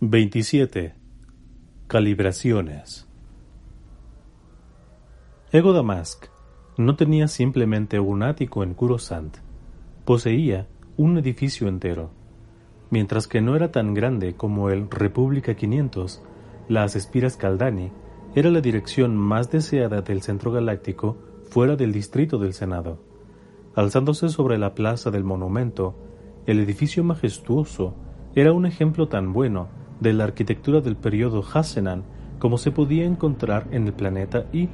27. Calibraciones. Ego Damask no tenía simplemente un ático en Kurosant, poseía un edificio entero. Mientras que no era tan grande como el República 500, las Espiras Caldani era la dirección más deseada del centro galáctico fuera del distrito del Senado. Alzándose sobre la plaza del monumento, el edificio majestuoso era un ejemplo tan bueno de la arquitectura del periodo Hassenan como se podía encontrar en el planeta y,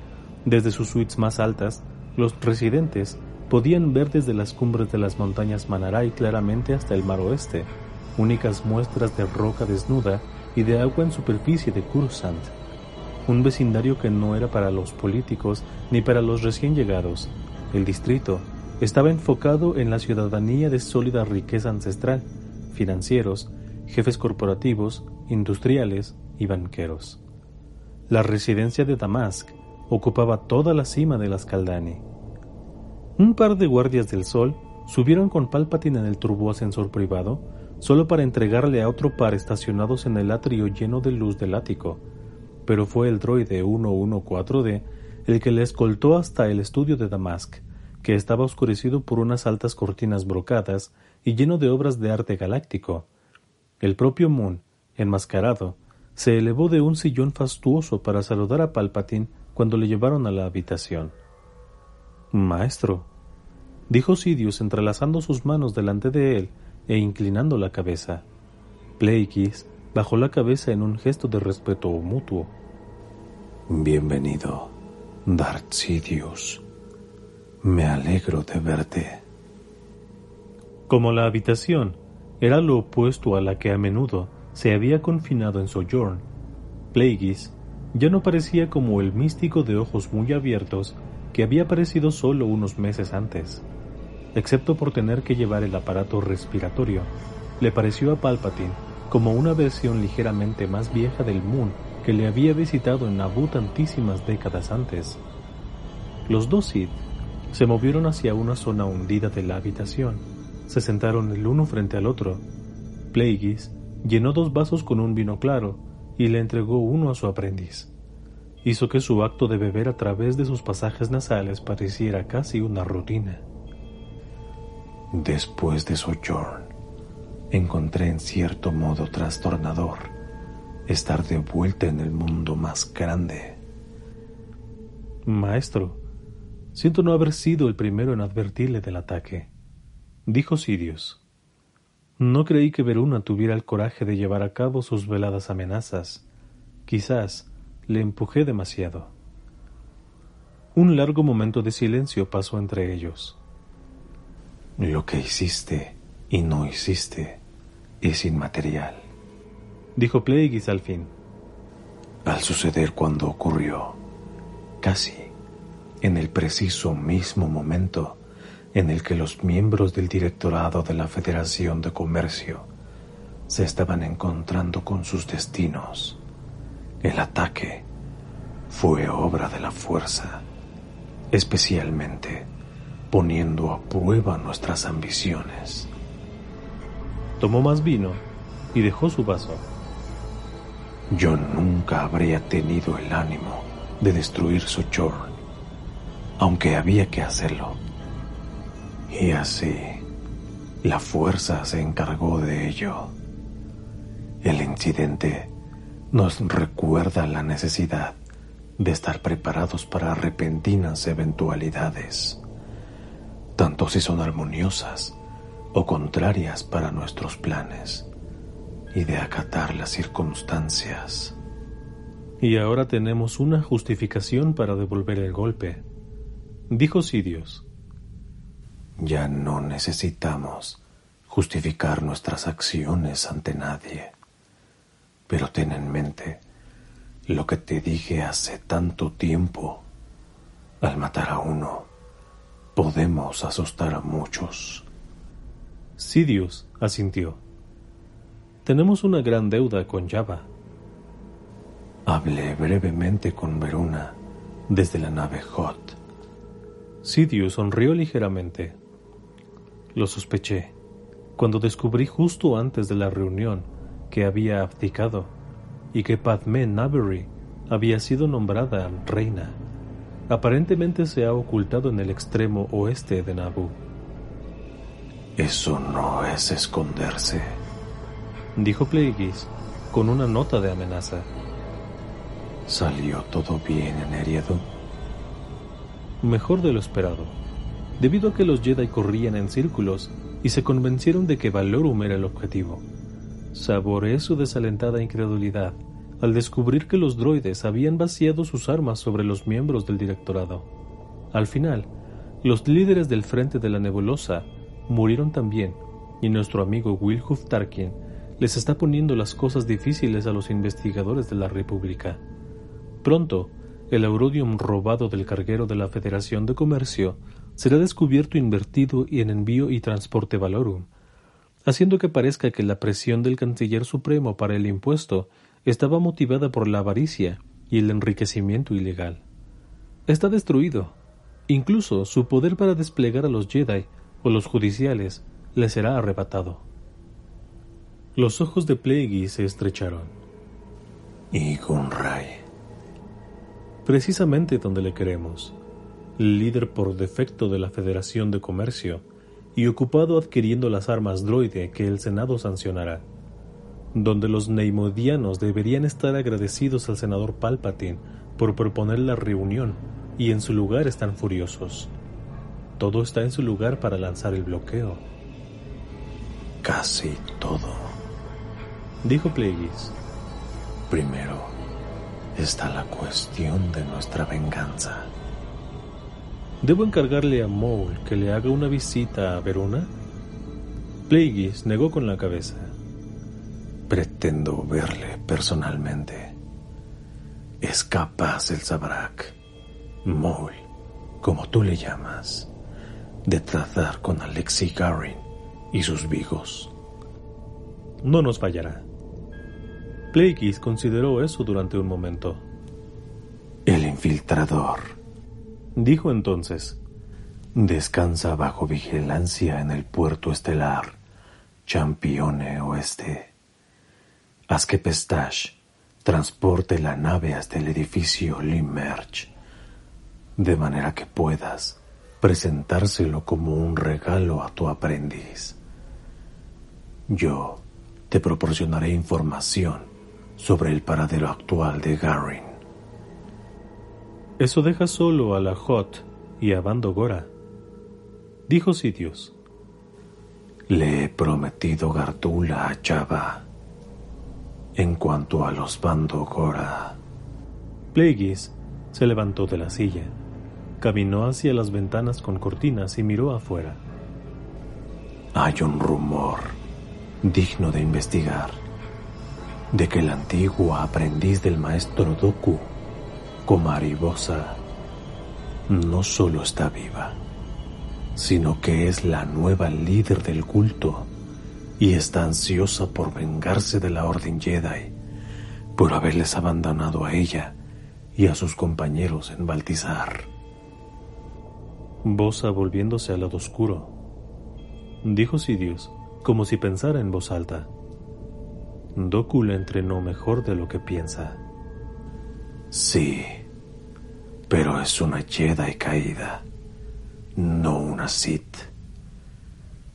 desde sus suites más altas, los residentes podían ver desde las cumbres de las montañas Manaray claramente hasta el mar oeste, únicas muestras de roca desnuda y de agua en superficie de Kursant. Un vecindario que no era para los políticos ni para los recién llegados. El distrito estaba enfocado en la ciudadanía de sólida riqueza ancestral, financieros, jefes corporativos, industriales y banqueros. La residencia de Damask ocupaba toda la cima de las Caldani. Un par de guardias del sol subieron con Palpatine en el turboascensor privado solo para entregarle a otro par estacionados en el atrio lleno de luz del ático, pero fue el droide 114D el que le escoltó hasta el estudio de Damask, que estaba oscurecido por unas altas cortinas brocadas y lleno de obras de arte galáctico. El propio Moon, enmascarado, se elevó de un sillón fastuoso para saludar a Palpatine cuando le llevaron a la habitación. Maestro, dijo Sidious entrelazando sus manos delante de él e inclinando la cabeza. Plagueis bajó la cabeza en un gesto de respeto mutuo. Bienvenido, Darth Sidious. Me alegro de verte. Como la habitación era lo opuesto a la que a menudo se había confinado en Sojourn, Plagueis ya no parecía como el místico de ojos muy abiertos que había aparecido solo unos meses antes. Excepto por tener que llevar el aparato respiratorio, le pareció a Palpatine como una versión ligeramente más vieja del Moon que le había visitado en Naboo tantísimas décadas antes. Los dos Sith se movieron hacia una zona hundida de la habitación. Se sentaron el uno frente al otro. Plagueis llenó dos vasos con un vino claro y le entregó uno a su aprendiz. Hizo que su acto de beber a través de sus pasajes nasales pareciera casi una rutina. Después de Sojourn, encontré en cierto modo trastornador estar de vuelta en el mundo más grande. Maestro, siento no haber sido el primero en advertirle del ataque, dijo Sirius. No creí que Veruna tuviera el coraje de llevar a cabo sus veladas amenazas. Quizás le empujé demasiado. Un largo momento de silencio pasó entre ellos. Lo que hiciste y no hiciste es inmaterial, dijo Plagueis al fin. Al suceder cuando ocurrió, casi en el preciso mismo momento, en el que los miembros del directorado de la Federación de Comercio se estaban encontrando con sus destinos. El ataque fue obra de la fuerza, especialmente poniendo a prueba nuestras ambiciones. Tomó más vino y dejó su vaso. Yo nunca habría tenido el ánimo de destruir Sojourn, aunque había que hacerlo. Y así, la fuerza se encargó de ello. El incidente nos recuerda la necesidad de estar preparados para repentinas eventualidades, tanto si son armoniosas o contrarias para nuestros planes, y de acatar las circunstancias. Y ahora tenemos una justificación para devolver el golpe, dijo Sidios. Ya no necesitamos justificar nuestras acciones ante nadie. Pero ten en mente lo que te dije hace tanto tiempo. Al matar a uno, podemos asustar a muchos. Sidious asintió. Tenemos una gran deuda con Java. Hablé brevemente con Veruna desde la nave Hot. Sidious sonrió ligeramente. Lo sospeché cuando descubrí justo antes de la reunión que había abdicado y que Padmé Navery había sido nombrada reina. Aparentemente se ha ocultado en el extremo oeste de Naboo. Eso no es esconderse, dijo Plagueis con una nota de amenaza. ¿Salió todo bien en Eriadu? Mejor de lo esperado, debido a que los Jedi corrían en círculos y se convencieron de que Valorum era el objetivo. Saboreé su desalentada incredulidad al descubrir que los droides habían vaciado sus armas sobre los miembros del directorado. Al final, los líderes del Frente de la Nebulosa murieron también, y nuestro amigo Wilhuf Tarkin les está poniendo las cosas difíciles a los investigadores de la República. Pronto, el aurodium robado del carguero de la Federación de Comercio será descubierto invertido en envío y transporte valorum, haciendo que parezca que la presión del canciller supremo para el impuesto estaba motivada por la avaricia y el enriquecimiento ilegal. Está destruido. Incluso su poder para desplegar a los Jedi o los judiciales le será arrebatado. Los ojos de Plagueis se estrecharon. Y Gunray. Precisamente donde le queremos, líder por defecto de la Federación de Comercio, y ocupado adquiriendo las armas droide que el Senado sancionará, donde los neimodianos deberían estar agradecidos al senador Palpatine por proponer la reunión y en su lugar están furiosos. Todo está en su lugar para lanzar el bloqueo. Casi todo, dijo Plagueis. Primero está la cuestión de nuestra venganza. ¿Debo encargarle a Maul que le haga una visita a Verona? Plagueis negó con la cabeza. Pretendo verle personalmente. Es capaz el Sabrak, Maul, como tú le llamas, de tratar con Alexei Garin y sus vigos. No nos fallará. Plagueis consideró eso durante un momento. El infiltrador Dijo entonces, Descansa bajo vigilancia en el puerto estelar, Champione Oeste. Haz que Pestache transporte la nave hasta el edificio Limerch, de manera que puedas presentárselo como un regalo a tu aprendiz. Yo te proporcionaré información sobre el paradero actual de Garin. Eso deja solo a la Hot y a Bando Gora, dijo Sitios. Le he prometido Gardula a Java. En cuanto a los Bando Gora. Plagueis se levantó de la silla, caminó hacia las ventanas con cortinas y miró afuera. Hay un rumor digno de investigar de que el antiguo aprendiz del maestro Doku Comaribosa no solo está viva, sino que es la nueva líder del culto y está ansiosa por vengarse de la Orden Jedi por haberles abandonado a ella y a sus compañeros en Baltizar. Bosa volviéndose al lado oscuro, dijo Sidious, como si pensara en voz alta. Doku le entrenó mejor de lo que piensa. Sí, pero es una Jedi caída, no una Sith.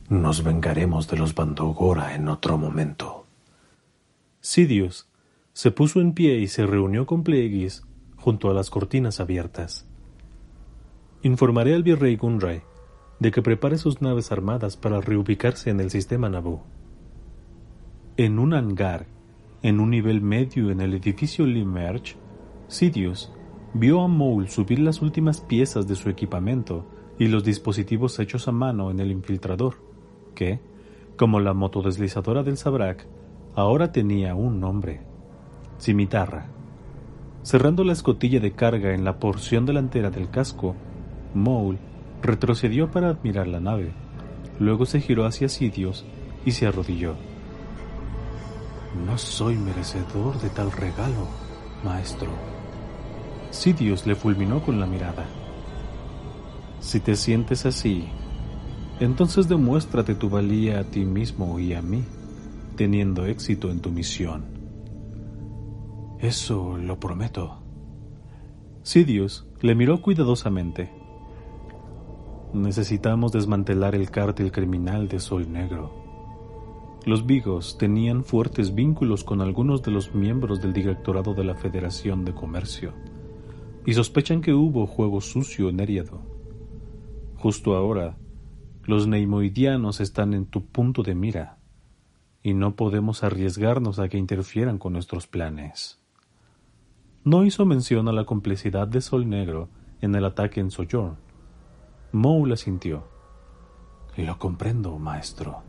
Nos vengaremos de los Bandogora en otro momento. Sidious se puso en pie y se reunió con Plagueis junto a las cortinas abiertas. Informaré al virrey Gunray de que prepare sus naves armadas para reubicarse en el sistema Naboo. En un hangar, en un nivel medio en el edificio Limerch, Sidious vio a Maul subir las últimas piezas de su equipamiento y los dispositivos hechos a mano en el infiltrador, que, como la motodeslizadora del Sabrak, ahora tenía un nombre. Cimitarra. Cerrando la escotilla de carga en la porción delantera del casco, Maul retrocedió para admirar la nave. Luego se giró hacia Sidious y se arrodilló. No soy merecedor de tal regalo, maestro. Sidious le fulminó con la mirada. Si te sientes así, entonces demuéstrate tu valía a ti mismo y a mí, teniendo éxito en tu misión. Eso lo prometo. Sidious le miró cuidadosamente. Necesitamos desmantelar el cártel criminal de Sol Negro. Los Vigos tenían fuertes vínculos con algunos de los miembros del directorado de la Federación de Comercio y sospechan que hubo juego sucio en Eriado. Justo ahora, los neimoidianos están en tu punto de mira y no podemos arriesgarnos a que interfieran con nuestros planes. No hizo mención a la complicidad de Sol Negro en el ataque en Sojourn Moe la sintió. Lo comprendo, maestro.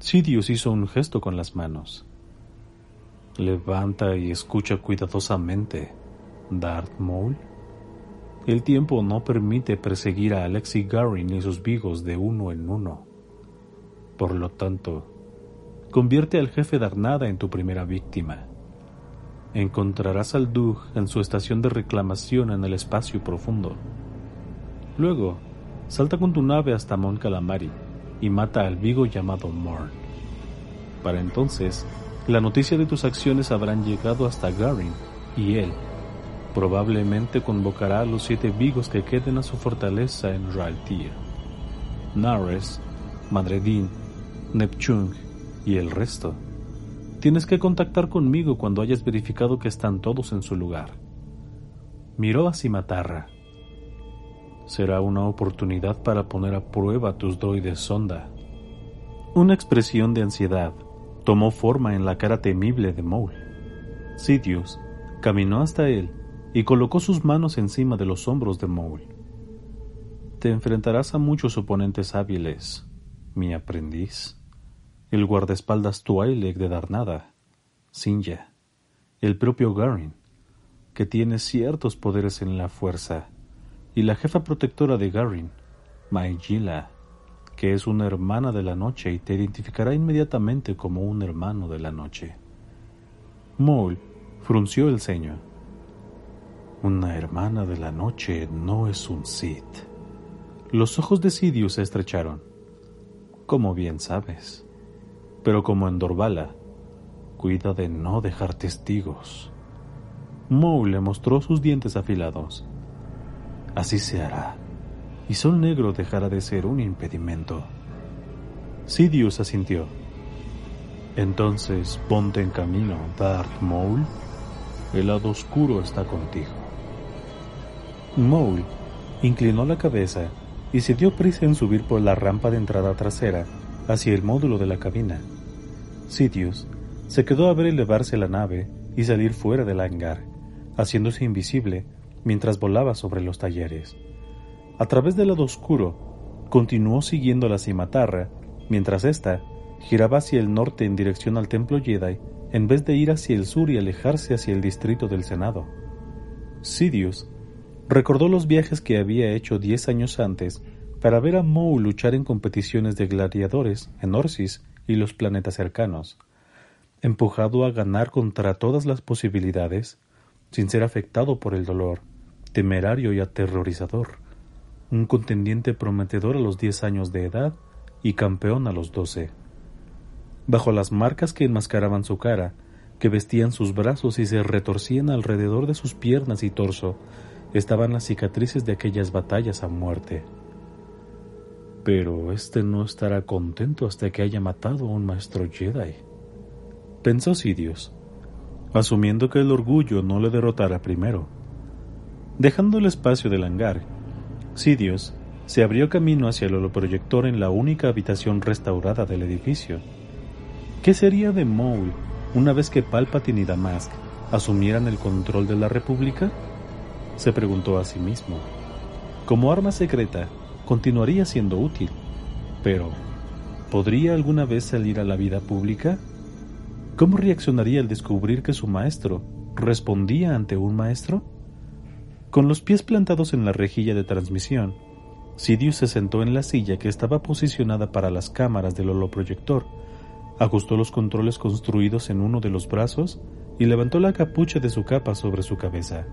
Sidious hizo un gesto con las manos. Levanta y escucha cuidadosamente, Darth Maul. El tiempo no permite perseguir a Alexi Garin y sus vigos de uno en uno. Por lo tanto, convierte al jefe de Arnada en tu primera víctima. Encontrarás al Dug en su estación de reclamación en el espacio profundo. Luego, salta con tu nave hasta Mon Calamari y mata al Vigo llamado Morn. Para entonces, la noticia de tus acciones habrán llegado hasta Garin y él probablemente convocará a los siete Vigos que queden a su fortaleza en Raltir. Nares, Madredin, Nepchung y el resto. Tienes que contactar conmigo cuando hayas verificado que están todos en su lugar. Miró a Cimatarra será una oportunidad para poner a prueba tus droides sonda. Una expresión de ansiedad tomó forma en la cara temible de Maul. Sidious caminó hasta él y colocó sus manos encima de los hombros de Maul. Te enfrentarás a muchos oponentes hábiles, mi aprendiz. El guardaespaldas Twi'lek de Darnada, Sinja, el propio Garin, que tiene ciertos poderes en la fuerza y la jefa protectora de Garin, Maigila, que es una hermana de la noche y te identificará inmediatamente como un hermano de la noche. Maul frunció el ceño. Una hermana de la noche no es un Sith. Los ojos de Sidious se estrecharon. Como bien sabes. Pero como en Dorvala, cuida de no dejar testigos. Maul le mostró sus dientes afilados. Así se hará, y Sol Negro dejará de ser un impedimento. Sidious asintió. Entonces ponte en camino, Darth Maul. El lado oscuro está contigo. Maul inclinó la cabeza y se dio prisa en subir por la rampa de entrada trasera hacia el módulo de la cabina. Sidious se quedó a ver elevarse la nave y salir fuera del hangar, haciéndose invisible mientras volaba sobre los talleres. A través del lado oscuro, continuó siguiendo la cimatarra, mientras ésta giraba hacia el norte en dirección al templo Jedi, en vez de ir hacia el sur y alejarse hacia el distrito del Senado. Sidious recordó los viajes que había hecho diez años antes para ver a Maul luchar en competiciones de gladiadores en Orsis y los planetas cercanos. Empujado a ganar contra todas las posibilidades, sin ser afectado por el dolor, temerario y aterrorizador, un contendiente prometedor a los diez años de edad y campeón a los doce. Bajo las marcas que enmascaraban su cara, que vestían sus brazos y se retorcían alrededor de sus piernas y torso, estaban las cicatrices de aquellas batallas a muerte. Pero este no estará contento hasta que haya matado a un maestro Jedi. Pensó Sidious, asumiendo que el orgullo no le derrotara primero. Dejando el espacio del hangar, Sidious se abrió camino hacia el holoproyector en la única habitación restaurada del edificio. ¿Qué sería de Maul una vez que Palpatine y Damask asumieran el control de la República? Se preguntó a sí mismo. Como arma secreta, continuaría siendo útil, pero ¿podría alguna vez salir a la vida pública? ¿Cómo reaccionaría al descubrir que su maestro respondía ante un maestro? Con los pies plantados en la rejilla de transmisión, Sidious se sentó en la silla que estaba posicionada para las cámaras del holoproyector, ajustó los controles construidos en uno de los brazos y levantó la capucha de su capa sobre su cabeza.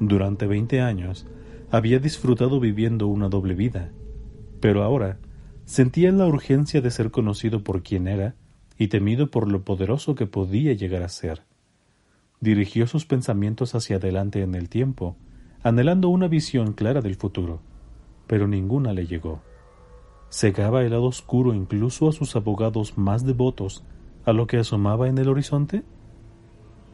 Durante veinte años había disfrutado viviendo una doble vida, pero ahora sentía la urgencia de ser conocido por quien era y temido por lo poderoso que podía llegar a ser. Dirigió sus pensamientos hacia adelante en el tiempo, anhelando una visión clara del futuro, pero ninguna le llegó. ¿Cegaba el lado oscuro incluso a sus abogados más devotos a lo que asomaba en el horizonte?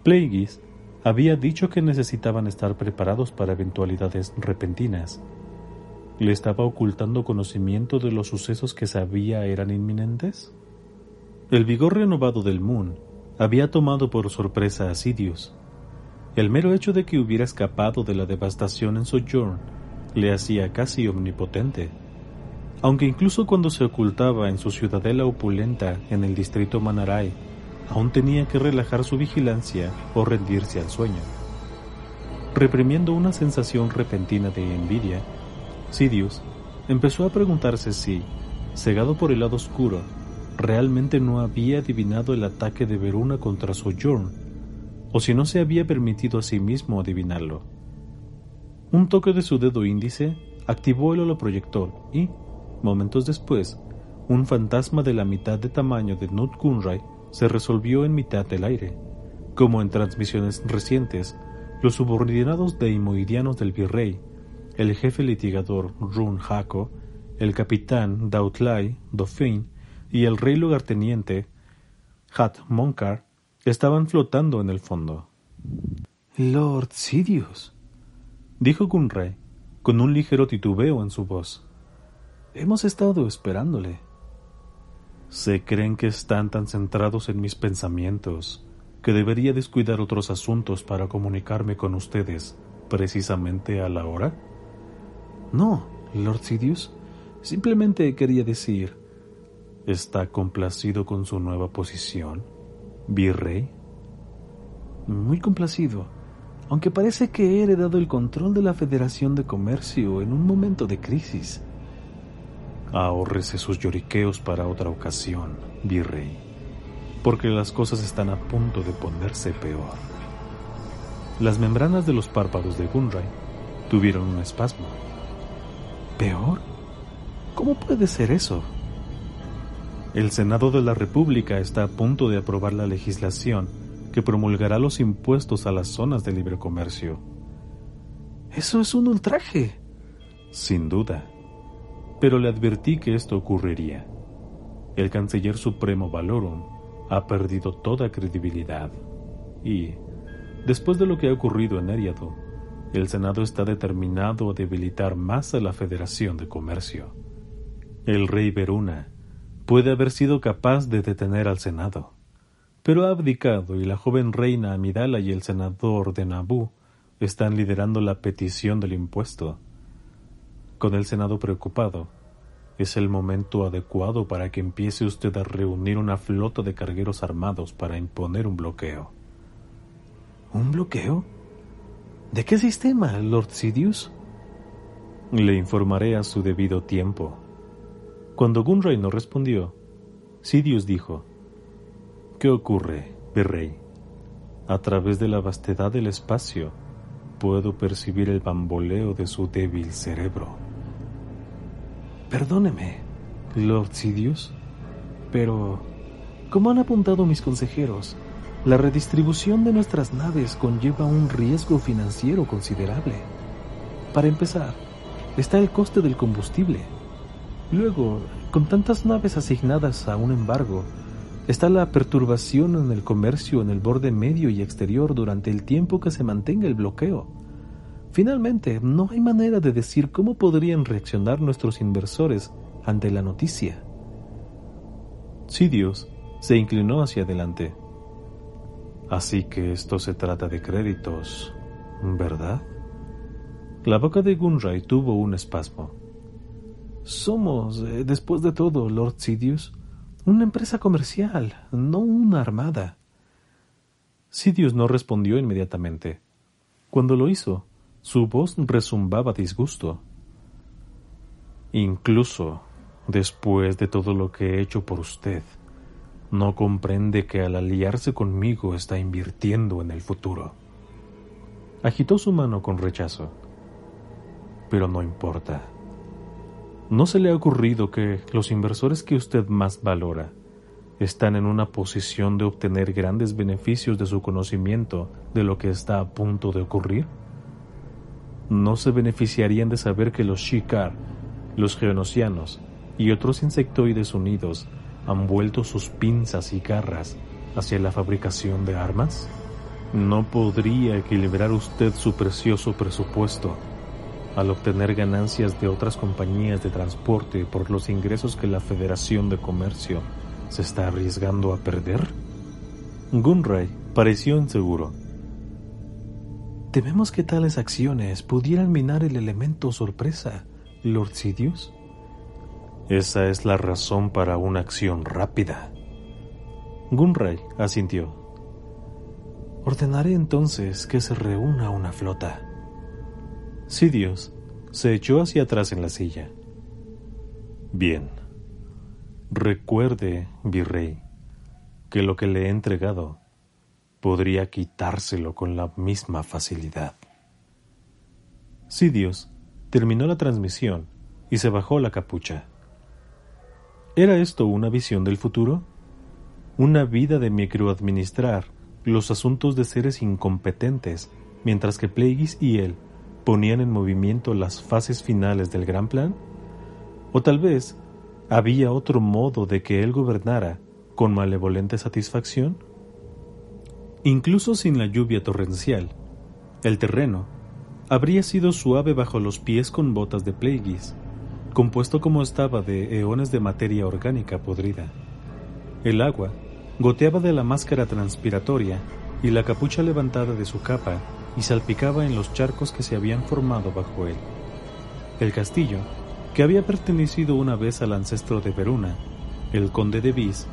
Plagueis había dicho que necesitaban estar preparados para eventualidades repentinas. ¿Le estaba ocultando conocimiento de los sucesos que sabía eran inminentes? El vigor renovado del Moon había tomado por sorpresa a Sidious. El mero hecho de que hubiera escapado de la devastación en Sojourn le hacía casi omnipotente. Aunque incluso cuando se ocultaba en su ciudadela opulenta en el distrito Manarai, aún tenía que relajar su vigilancia o rendirse al sueño. Reprimiendo una sensación repentina de envidia, Sidious empezó a preguntarse si, cegado por el lado oscuro, realmente no había adivinado el ataque de Veruna contra Sojourn, o si no se había permitido a sí mismo adivinarlo. Un toque de su dedo índice activó el holoproyector y, momentos después, un fantasma de la mitad de tamaño de Nut Gunray se resolvió en mitad del aire. Como en transmisiones recientes, los subordinados deimoidianos del virrey, el jefe litigador Run Hako, el capitán Dautlai Dauphin y el rey lugarteniente Hat Monkar estaban flotando en el fondo. Lord Sidious, dijo Gunray, con un ligero titubeo en su voz. Hemos estado esperándole. Se creen que están tan centrados en mis pensamientos que debería descuidar otros asuntos para comunicarme con ustedes precisamente a la hora. No, Lord Sidious. Simplemente quería decir, ¿Está complacido con su nueva posición, virrey? Muy complacido, aunque parece que he heredado el control de la Federación de Comercio en un momento de crisis. Ahórrese sus lloriqueos para otra ocasión, virrey, porque las cosas están a punto de ponerse peor. Las membranas de los párpados de Gunray tuvieron un espasmo. ¿Peor? ¿Cómo puede ser eso? El Senado de la República está a punto de aprobar la legislación que promulgará los impuestos a las zonas de libre comercio. Eso es un ultraje. Sin duda. Pero le advertí que esto ocurriría. El canciller supremo Valorum ha perdido toda credibilidad. Y, después de lo que ha ocurrido en Eriado, el Senado está determinado a debilitar más a la Federación de Comercio. El rey Veruna puede haber sido capaz de detener al Senado, pero ha abdicado y la joven reina Amidala y el senador de Nabú están liderando la petición del impuesto. Con el Senado preocupado, es el momento adecuado para que empiece usted a reunir una flota de cargueros armados para imponer un bloqueo. ¿Un bloqueo? ¿De qué sistema, Lord Sidious? Le informaré a su debido tiempo. Cuando Gunray no respondió, Sidious dijo, ¿Qué ocurre, virrey? A través de la vastedad del espacio puedo percibir el bamboleo de su débil cerebro. Perdóneme, Lord Sidious, pero, como han apuntado mis consejeros, la redistribución de nuestras naves conlleva un riesgo financiero considerable. Para empezar, está el coste del combustible Luego, con tantas naves asignadas a un embargo, está la perturbación en el comercio en el borde medio y exterior durante el tiempo que se mantenga el bloqueo. Finalmente, no hay manera de decir cómo podrían reaccionar nuestros inversores ante la noticia. Sidious se inclinó hacia adelante. Así que esto se trata de créditos, ¿verdad? La boca de Gunray tuvo un espasmo. Somos, eh, después de todo, Lord Sidious, Una empresa comercial, no una armada. Sidious no respondió inmediatamente. Cuando lo hizo, su voz resumbaba disgusto. Incluso después de todo lo que he hecho por usted, no comprende que al aliarse conmigo está invirtiendo en el futuro. Agitó su mano con rechazo. Pero no importa. ¿No se le ha ocurrido que los inversores que usted más valora están en una posición de obtener grandes beneficios de su conocimiento de lo que está a punto de ocurrir? ¿No se beneficiarían de saber que los Shikar, los geonosianos y otros insectoides unidos han vuelto sus pinzas y garras hacia la fabricación de armas? ¿No podría equilibrar usted su precioso presupuesto al obtener ganancias de otras compañías de transporte por los ingresos que la Federación de Comercio se está arriesgando a perder? Gunray pareció inseguro. Tememos que tales acciones pudieran minar el elemento sorpresa, Lord Sidious. Esa es la razón para una acción rápida. Gunray asintió. Ordenaré entonces que se reúna una flota. Sidious se echó hacia atrás en la silla. Bien. Recuerde, virrey, que lo que le he entregado podría quitárselo con la misma facilidad. Sidious terminó la transmisión y se bajó la capucha. ¿Era esto una visión del futuro? ¿Una vida de microadministrar los asuntos de seres incompetentes mientras que Plagueis y él ponían en movimiento las fases finales del gran plan? ¿O tal vez había otro modo de que él gobernara con malevolente satisfacción? Incluso sin la lluvia torrencial, el terreno habría sido suave bajo los pies con botas de Plagueis compuesto como estaba de eones de materia orgánica podrida. El agua goteaba de la máscara transpiratoria y la capucha levantada de su capa y salpicaba en los charcos que se habían formado bajo él. El castillo, que había pertenecido una vez al ancestro de Veruna, el conde de Vis,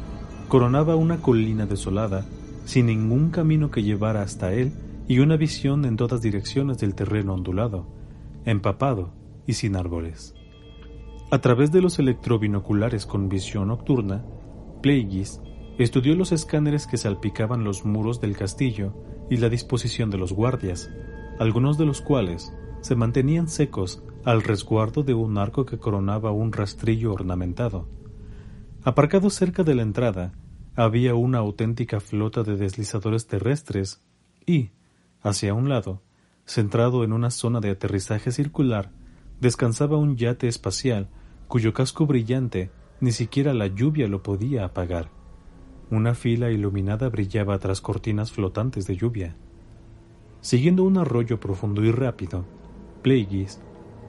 coronaba una colina desolada, sin ningún camino que llevara hasta él y una visión en todas direcciones del terreno ondulado, empapado y sin árboles. A través de los electrobinoculares con visión nocturna, Plagueis estudió los escáneres que salpicaban los muros del castillo y la disposición de los guardias, algunos de los cuales se mantenían secos al resguardo de un arco que coronaba un rastrillo ornamentado. Aparcado cerca de la entrada, había una auténtica flota de deslizadores terrestres y, hacia un lado, centrado en una zona de aterrizaje circular, descansaba un yate espacial cuyo casco brillante ni siquiera la lluvia lo podía apagar. Una fila iluminada brillaba tras cortinas flotantes de lluvia. Siguiendo un arroyo profundo y rápido, Plagueis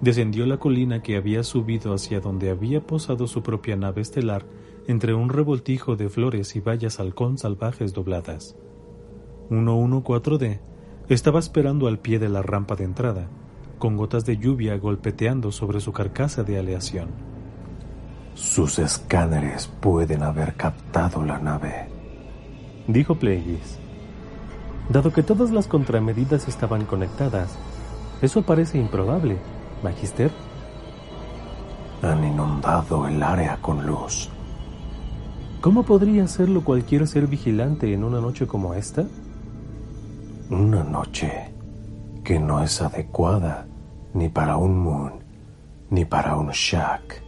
descendió la colina que había subido hacia donde había posado su propia nave estelar entre un revoltijo de flores y vallas halcón salvajes dobladas. 114D estaba esperando al pie de la rampa de entrada, con gotas de lluvia golpeteando sobre su carcasa de aleación. Sus escáneres pueden haber captado la nave, dijo Plagueis. Dado que todas las contramedidas estaban conectadas, eso parece improbable, Magister. Han inundado el área con luz. ¿Cómo podría hacerlo cualquier ser vigilante en una noche como esta? Una noche que no es adecuada ni para un Moon, ni para un Shak.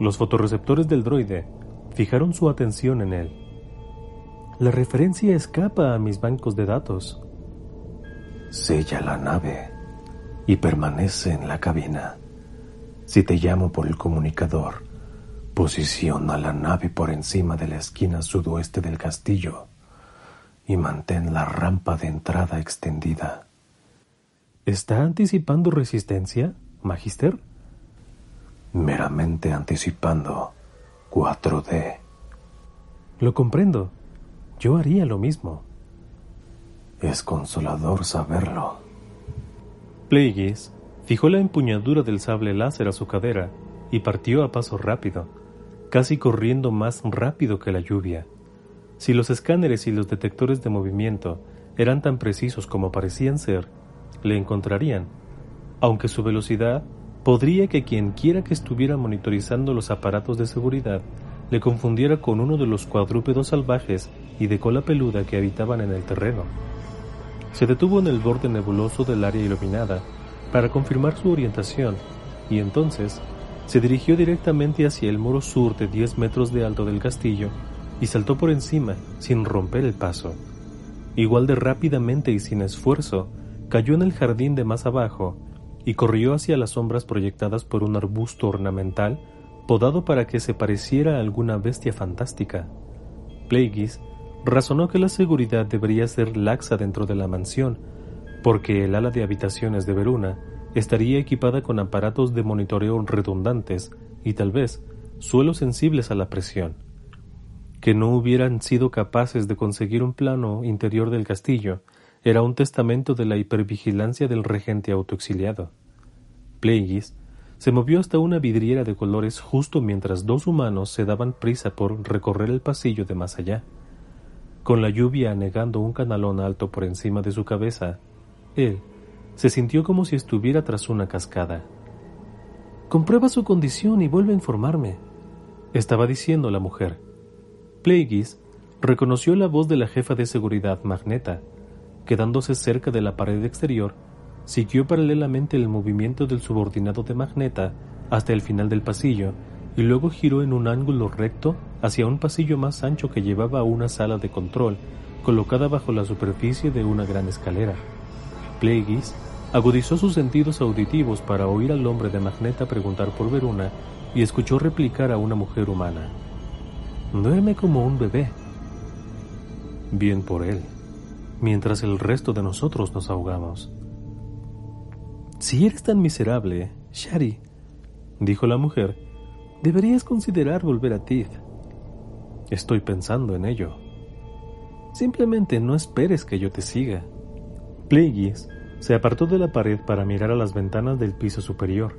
Los fotorreceptores del droide fijaron su atención en él. La referencia escapa a mis bancos de datos. Sella la nave y permanece en la cabina. Si te llamo por el comunicador, posiciona la nave por encima de la esquina sudoeste del castillo y mantén la rampa de entrada extendida. ¿Está anticipando resistencia, Magister? Meramente anticipando 4D. Lo comprendo. Yo haría lo mismo. Es consolador saberlo. Plagueis fijó la empuñadura del sable láser a su cadera y partió a paso rápido, casi corriendo más rápido que la lluvia. Si los escáneres y los detectores de movimiento eran tan precisos como parecían ser, le encontrarían, aunque su velocidad podría que quien quiera que estuviera monitorizando los aparatos de seguridad le confundiera con uno de los cuadrúpedos salvajes y de cola peluda que habitaban en el terreno. Se detuvo en el borde nebuloso del área iluminada para confirmar su orientación y entonces se dirigió directamente hacia el muro sur de 10 metros de alto del castillo y saltó por encima sin romper el paso. Igual de rápidamente y sin esfuerzo, cayó en el jardín de más abajo y corrió hacia las sombras proyectadas por un arbusto ornamental podado para que se pareciera a alguna bestia fantástica. Plagueis razonó que la seguridad debería ser laxa dentro de la mansión, porque el ala de habitaciones de Veruna estaría equipada con aparatos de monitoreo redundantes y tal vez suelos sensibles a la presión. Que no hubieran sido capaces de conseguir un plano interior del castillo era un testamento de la hipervigilancia del regente autoexiliado. Plagueis se movió hasta una vidriera de colores justo mientras dos humanos se daban prisa por recorrer el pasillo de más allá. Con la lluvia anegando un canalón alto por encima de su cabeza, él se sintió como si estuviera tras una cascada. Comprueba su condición y vuelve a informarme, estaba diciendo la mujer. Plagueis reconoció la voz de la jefa de seguridad Magneta. Quedándose cerca de la pared exterior, siguió paralelamente el movimiento del subordinado de Magneta hasta el final del pasillo y luego giró en un ángulo recto hacia un pasillo más ancho que llevaba a una sala de control colocada bajo la superficie de una gran escalera. Plagueis agudizó sus sentidos auditivos para oír al hombre de Magneta preguntar por Veruna y escuchó replicar a una mujer humana. Duerme como un bebé. Bien por él, mientras el resto de nosotros nos ahogamos. Si eres tan miserable, Shari, dijo la mujer, deberías considerar volver a Tith. Estoy pensando en ello. Simplemente no esperes que yo te siga. Plagueis se apartó de la pared para mirar a las ventanas del piso superior,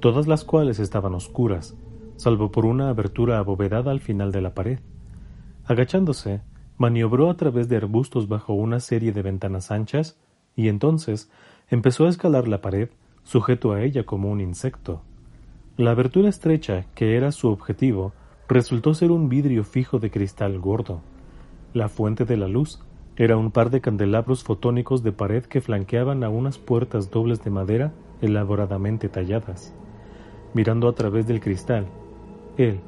todas las cuales estaban oscuras, salvo por una abertura abovedada al final de la pared. Agachándose, maniobró a través de arbustos bajo una serie de ventanas anchas y entonces Empezó a escalar la pared, sujeto a ella como un insecto. La abertura estrecha, que era su objetivo, resultó ser un vidrio fijo de cristal gordo. La fuente de la luz era un par de candelabros fotónicos de pared que flanqueaban a unas puertas dobles de madera elaboradamente talladas. Mirando a través del cristal, él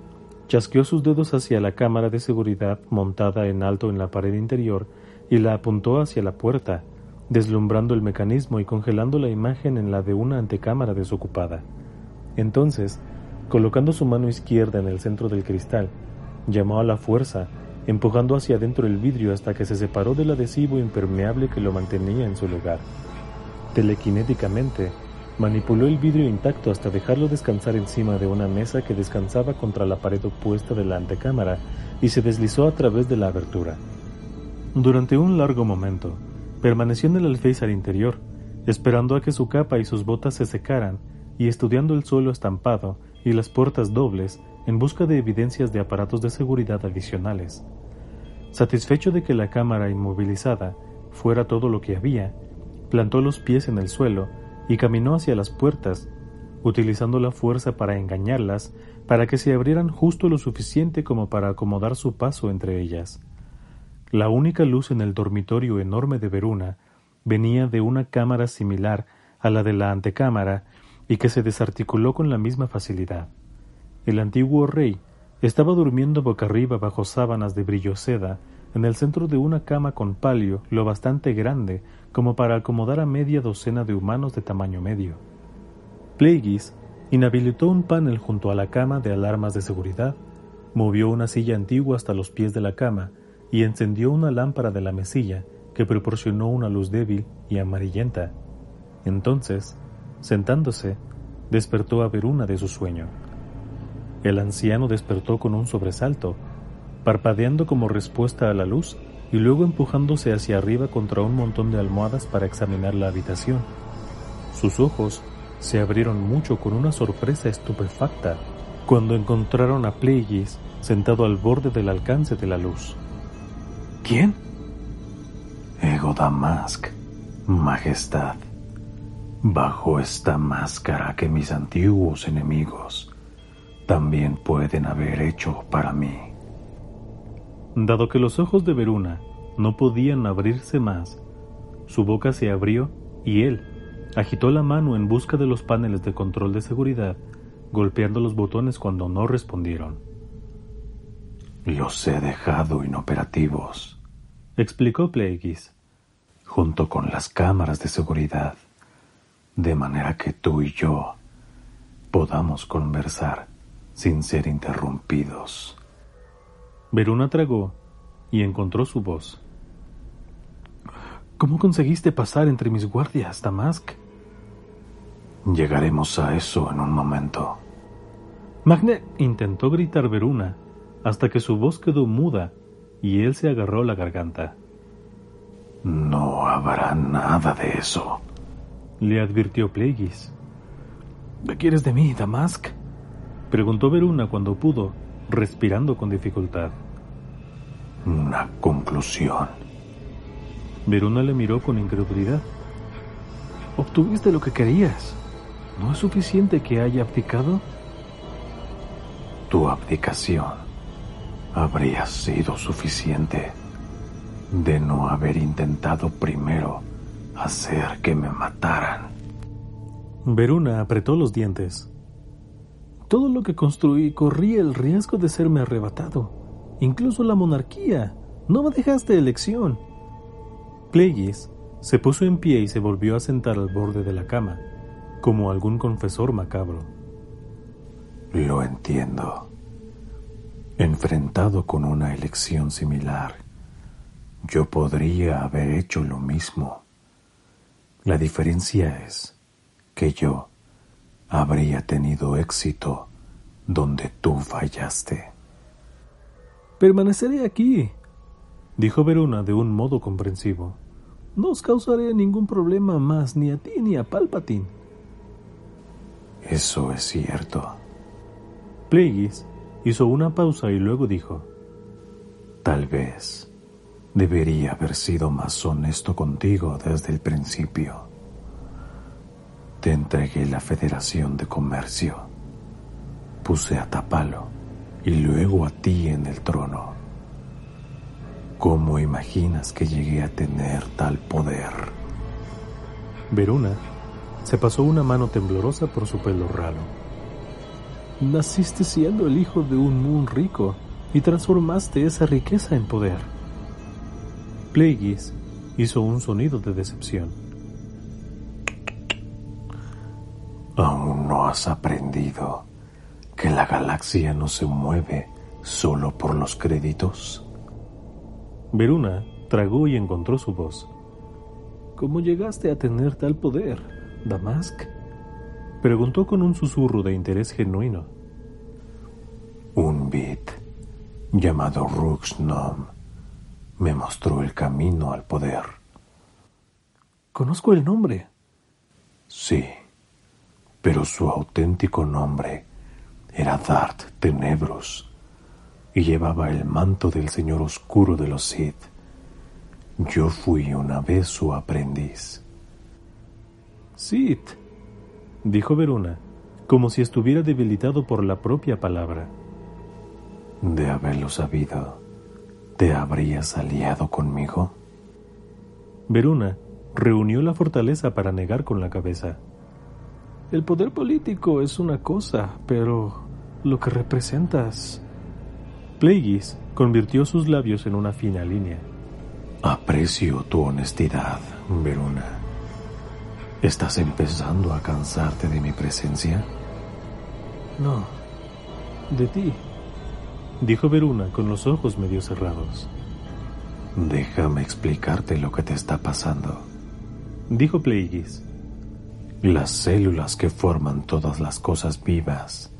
chasqueó sus dedos hacia la cámara de seguridad montada en alto en la pared interior y la apuntó hacia la puerta, deslumbrando el mecanismo y congelando la imagen en la de una antecámara desocupada. Entonces, colocando su mano izquierda en el centro del cristal, llamó a la fuerza, empujando hacia adentro el vidrio hasta que se separó del adhesivo impermeable que lo mantenía en su lugar. Telequinéticamente, manipuló el vidrio intacto hasta dejarlo descansar encima de una mesa que descansaba contra la pared opuesta de la antecámara y se deslizó a través de la abertura. Durante un largo momento, Permaneció en el alféizar interior, esperando a que su capa y sus botas se secaran y estudiando el suelo estampado y las puertas dobles en busca de evidencias de aparatos de seguridad adicionales. Satisfecho de que la cámara inmovilizada fuera todo lo que había, plantó los pies en el suelo y caminó hacia las puertas, utilizando la fuerza para engañarlas para que se abrieran justo lo suficiente como para acomodar su paso entre ellas. La única luz en el dormitorio enorme de Veruna venía de una cámara similar a la de la antecámara y que se desarticuló con la misma facilidad. El antiguo rey estaba durmiendo boca arriba bajo sábanas de brillo seda en el centro de una cama con palio lo bastante grande como para acomodar a media docena de humanos de tamaño medio. Plagueis inhabilitó un panel junto a la cama de alarmas de seguridad, movió una silla antigua hasta los pies de la cama y encendió una lámpara de la mesilla que proporcionó una luz débil y amarillenta. Entonces, sentándose, despertó a Veruna de su sueño. El anciano despertó con un sobresalto, parpadeando como respuesta a la luz y luego empujándose hacia arriba contra un montón de almohadas para examinar la habitación. Sus ojos se abrieron mucho con una sorpresa estupefacta cuando encontraron a Plagueis sentado al borde del alcance de la luz. ¿Quién? Ego Damask, Majestad. Bajo esta máscara que mis antiguos enemigos también pueden haber hecho para mí. Dado que los ojos de Veruna no podían abrirse más, su boca se abrió y él agitó la mano en busca de los paneles de control de seguridad, golpeando los botones cuando no respondieron. Los he dejado inoperativos, explicó Plagueis, junto con las cámaras de seguridad, de manera que tú y yo podamos conversar sin ser interrumpidos. Veruna tragó y encontró su voz. ¿Cómo conseguiste pasar entre mis guardias, Damask? Llegaremos a eso en un momento. Magne intentó gritar Veruna hasta que su voz quedó muda y él se agarró la garganta. No habrá nada de eso, le advirtió Plagueis. ¿Qué quieres de mí, Damask? Preguntó Veruna cuando pudo, respirando con dificultad. Una conclusión. Veruna le miró con incredulidad. Obtuviste lo que querías. ¿No es suficiente que haya abdicado? Tu abdicación habría sido suficiente de no haber intentado primero hacer que me mataran. Veruna apretó los dientes. Todo lo que construí corría el riesgo de serme arrebatado. Incluso la monarquía. No me dejaste elección. Plagueis se puso en pie y se volvió a sentar al borde de la cama, como algún confesor macabro. Lo entiendo. Enfrentado con una elección similar, yo podría haber hecho lo mismo. La diferencia es que yo habría tenido éxito donde tú fallaste. Permaneceré aquí, dijo Verona de un modo comprensivo. No os causaré ningún problema más ni a ti ni a Palpatine. Eso es cierto. Plagueis hizo una pausa y luego dijo: Tal vez debería haber sido más honesto contigo desde el principio. Te entregué la Federación de Comercio. Puse a Tapalo y luego a ti en el trono. ¿Cómo imaginas que llegué a tener tal poder? Verona se pasó una mano temblorosa por su pelo ralo. Naciste siendo el hijo de un Moon rico y transformaste esa riqueza en poder. Plagueis hizo un sonido de decepción. No has aprendido que la galaxia no se mueve solo por los créditos. Veruna tragó y encontró su voz. ¿Cómo llegaste a tener tal poder, Damask? Preguntó con un susurro de interés genuino. Un bit llamado Ruxnom me mostró el camino al poder. Conozco el nombre. Sí pero su auténtico nombre era Dart Tenebrus y llevaba el manto del Señor Oscuro de los Sith. Yo fui una vez su aprendiz. Sith, dijo Verona, como si estuviera debilitado por la propia palabra. De haberlo sabido, ¿te habrías aliado conmigo? Verona reunió la fortaleza para negar con la cabeza. El poder político es una cosa, pero lo que representas... Plagueis convirtió sus labios en una fina línea. Aprecio tu honestidad, Veruna. ¿Estás empezando a cansarte de mi presencia? No, de ti, dijo Veruna con los ojos medio cerrados. Déjame explicarte lo que te está pasando, dijo Plagueis. Las células que forman todas las cosas vivas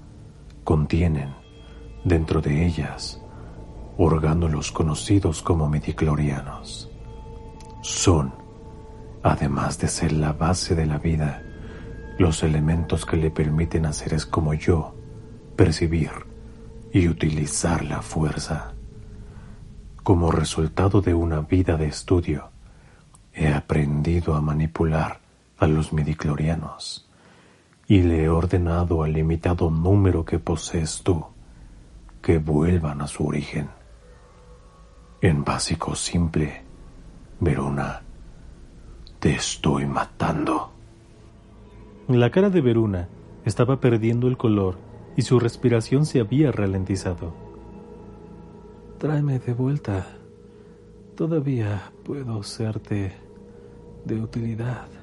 contienen, dentro de ellas, orgánulos conocidos como midiclorianos. Son, además de ser la base de la vida, los elementos que le permiten a seres como yo percibir y utilizar la fuerza. Como resultado de una vida de estudio, he aprendido a manipular a los midiclorianos y le he ordenado al limitado número que posees tú que vuelvan a su origen. En básico simple, Verona, te estoy matando. La cara de Veruna estaba perdiendo el color y su respiración se había ralentizado. Tráeme de vuelta. Todavía puedo serte de utilidad.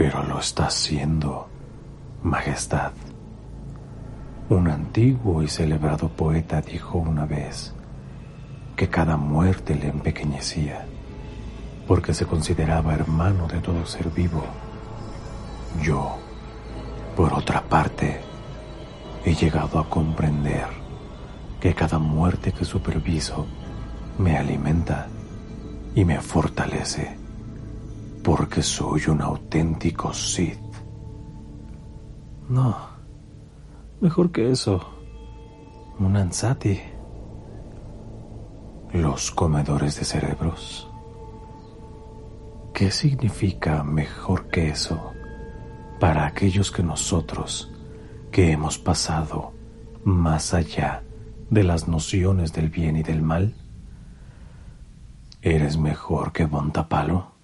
Pero lo está haciendo, Majestad. Un antiguo y celebrado poeta dijo una vez que cada muerte le empequeñecía, porque se consideraba hermano de todo ser vivo. Yo, por otra parte, he llegado a comprender que cada muerte que superviso me alimenta y me fortalece, porque soy un auténtico Sith. No, mejor que eso, un Ansati. Los comedores de cerebros. ¿Qué significa mejor que eso para aquellos que nosotros, que hemos pasado más allá de las nociones del bien y del mal? ¿Eres mejor que Bontapalo?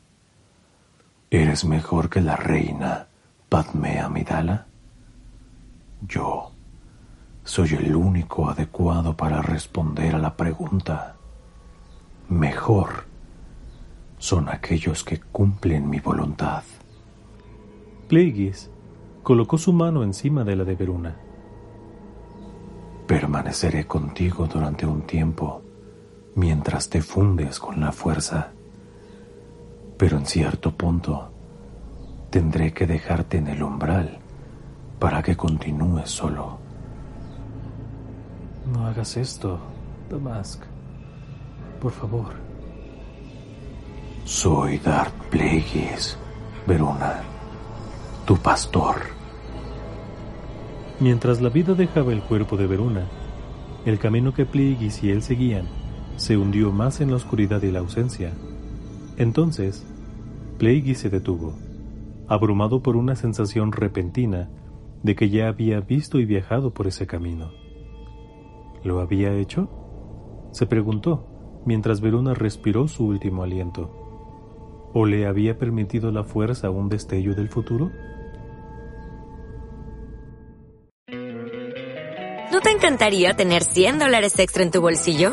¿Eres mejor que la reina Padme Amidala? Yo soy el único adecuado para responder a la pregunta. Mejor son aquellos que cumplen mi voluntad. Plagueis colocó su mano encima de la de Veruna. Permaneceré contigo durante un tiempo mientras te fundes con la fuerza. Pero en cierto punto tendré que dejarte en el umbral para que continúes solo. No hagas esto, Damask. Por favor. Soy Darth Plagueis, Verona, tu pastor. Mientras la vida dejaba el cuerpo de Verona, el camino que Plagueis y él seguían se hundió más en la oscuridad y la ausencia. Entonces, Plagueis se detuvo, abrumado por una sensación repentina de que ya había visto y viajado por ese camino. ¿Lo había hecho? Se preguntó mientras Verona respiró su último aliento. ¿O le había permitido la fuerza un destello del futuro? ¿No te encantaría tener 100 dólares extra en tu bolsillo?